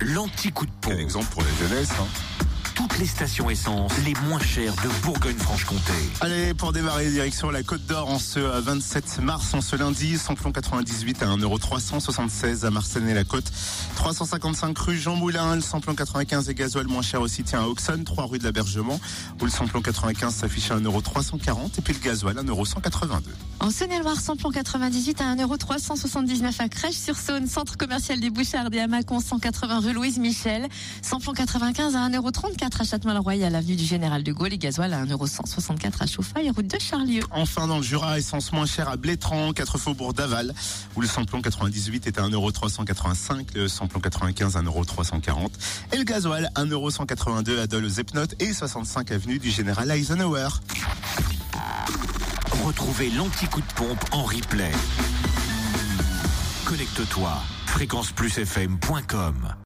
l'anti-coup de Quel pompe. exemple pour la jeunesse. hein. Toutes les stations essence les moins chères de Bourgogne-Franche-Comté. Allez, pour démarrer, direction la Côte d'Or en ce euh, 27 mars, en ce lundi, samplon 98 à 1,376€ à Marseille-la-Côte. 355 rue Jean Moulin, le samplon 95 et gasoil moins cher aussi tient à Auxonne, 3 rue de l'Abergement, où le samplon 95 s'affiche à 1,340€ et puis le gasoil à 1,182€. En Saône-et-Loire, samplon 98 à 1,379€ à Crèche-sur-Saône, centre commercial des Bouchards et à Mâcon, 180 rue Louise Michel. Samplon 95 à 1,34€ à Châtenois-le-Royal, avenue du Général de Gaulle et gasoil à 1,164€ à Chauffaille, route de Charlieu. Enfin, dans le Jura, essence moins chère à Blétran, 4 faubourg d'Aval, où le samplon 98 est à 1,385€, le samplon 95 à 1,340€ et le gasoil 1,182€ à Dole aux Epnotes et 65 avenue du Général Eisenhower. Retrouvez l'anti-coup de pompe en replay. Connecte-toi. fréquenceplusfm.com